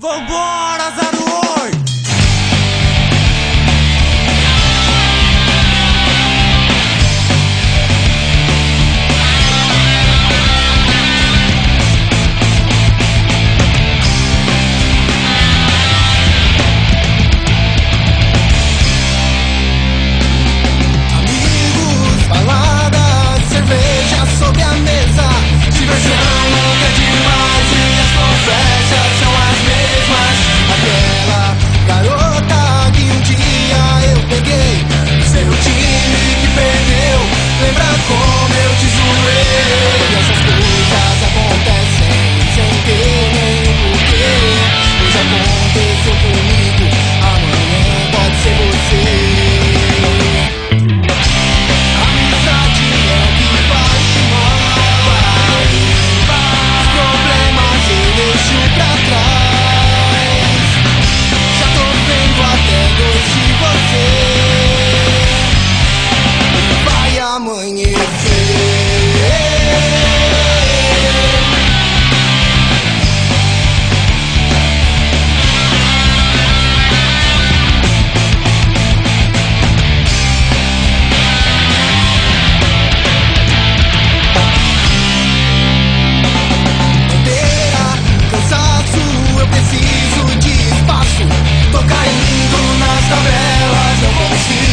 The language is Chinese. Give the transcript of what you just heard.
放过。see